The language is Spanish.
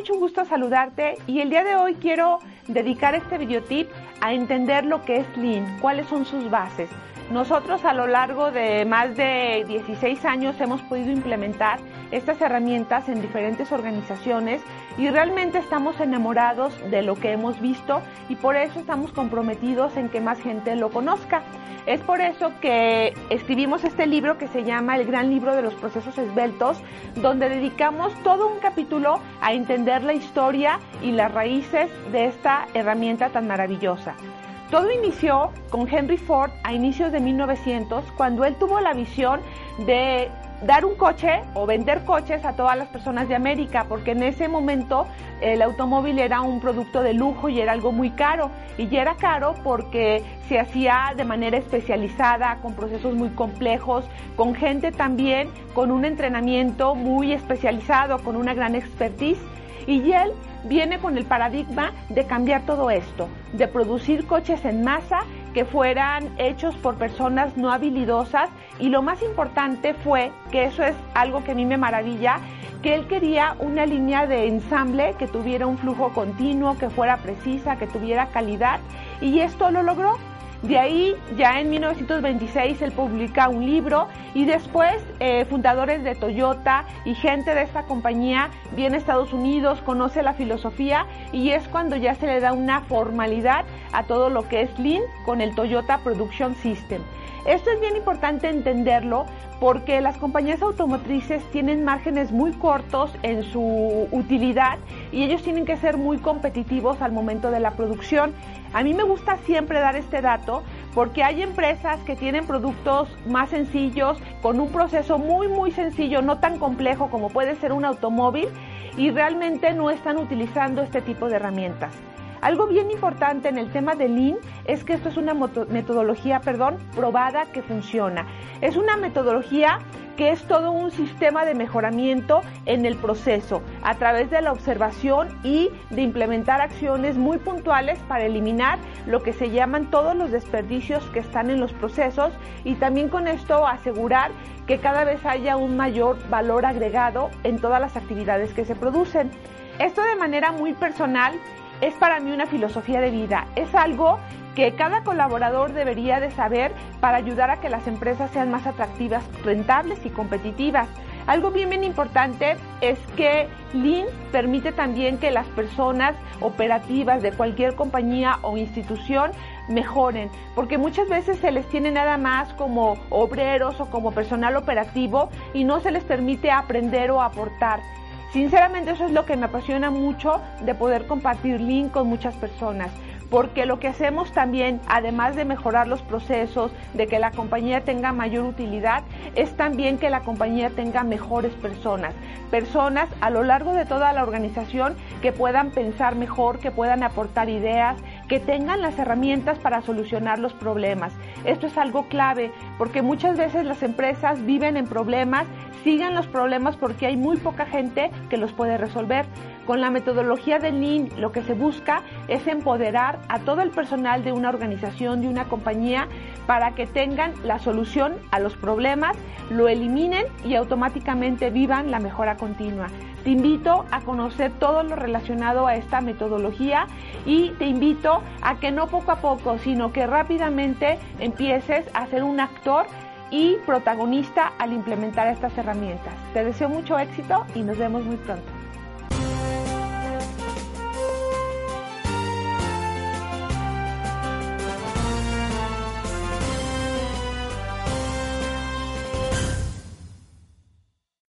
Mucho gusto saludarte y el día de hoy quiero dedicar este videotip a entender lo que es Lean, cuáles son sus bases. Nosotros a lo largo de más de 16 años hemos podido implementar estas herramientas en diferentes organizaciones y realmente estamos enamorados de lo que hemos visto y por eso estamos comprometidos en que más gente lo conozca. Es por eso que escribimos este libro que se llama El Gran Libro de los Procesos Esbeltos, donde dedicamos todo un capítulo a entender la historia y las raíces de esta herramienta tan maravillosa. Todo inició con Henry Ford a inicios de 1900, cuando él tuvo la visión de dar un coche o vender coches a todas las personas de América, porque en ese momento el automóvil era un producto de lujo y era algo muy caro. Y ya era caro porque se hacía de manera especializada, con procesos muy complejos, con gente también con un entrenamiento muy especializado, con una gran expertise. Y él viene con el paradigma de cambiar todo esto, de producir coches en masa que fueran hechos por personas no habilidosas y lo más importante fue, que eso es algo que a mí me maravilla, que él quería una línea de ensamble que tuviera un flujo continuo, que fuera precisa, que tuviera calidad y esto lo logró. De ahí, ya en 1926, él publica un libro y después eh, fundadores de Toyota y gente de esta compañía viene a Estados Unidos, conoce la filosofía y es cuando ya se le da una formalidad a todo lo que es Lean con el Toyota Production System. Esto es bien importante entenderlo porque las compañías automotrices tienen márgenes muy cortos en su utilidad y ellos tienen que ser muy competitivos al momento de la producción. A mí me gusta siempre dar este dato porque hay empresas que tienen productos más sencillos, con un proceso muy, muy sencillo, no tan complejo como puede ser un automóvil, y realmente no están utilizando este tipo de herramientas. Algo bien importante en el tema de Lean es que esto es una metodología, perdón, probada que funciona. Es una metodología que es todo un sistema de mejoramiento en el proceso a través de la observación y de implementar acciones muy puntuales para eliminar lo que se llaman todos los desperdicios que están en los procesos y también con esto asegurar que cada vez haya un mayor valor agregado en todas las actividades que se producen. Esto de manera muy personal es para mí una filosofía de vida, es algo que cada colaborador debería de saber para ayudar a que las empresas sean más atractivas, rentables y competitivas. Algo bien, bien importante es que Lean permite también que las personas operativas de cualquier compañía o institución mejoren, porque muchas veces se les tiene nada más como obreros o como personal operativo y no se les permite aprender o aportar. Sinceramente eso es lo que me apasiona mucho de poder compartir link con muchas personas porque lo que hacemos también, además de mejorar los procesos, de que la compañía tenga mayor utilidad, es también que la compañía tenga mejores personas, personas a lo largo de toda la organización que puedan pensar mejor, que puedan aportar ideas, que tengan las herramientas para solucionar los problemas. Esto es algo clave porque muchas veces las empresas viven en problemas, siguen los problemas porque hay muy poca gente que los puede resolver. Con la metodología de Lean lo que se busca es empoderar a todo el personal de una organización, de una compañía, para que tengan la solución a los problemas, lo eliminen y automáticamente vivan la mejora continua. Te invito a conocer todo lo relacionado a esta metodología y te invito a que no poco a poco, sino que rápidamente empieces a ser un actor y protagonista al implementar estas herramientas. Te deseo mucho éxito y nos vemos muy pronto.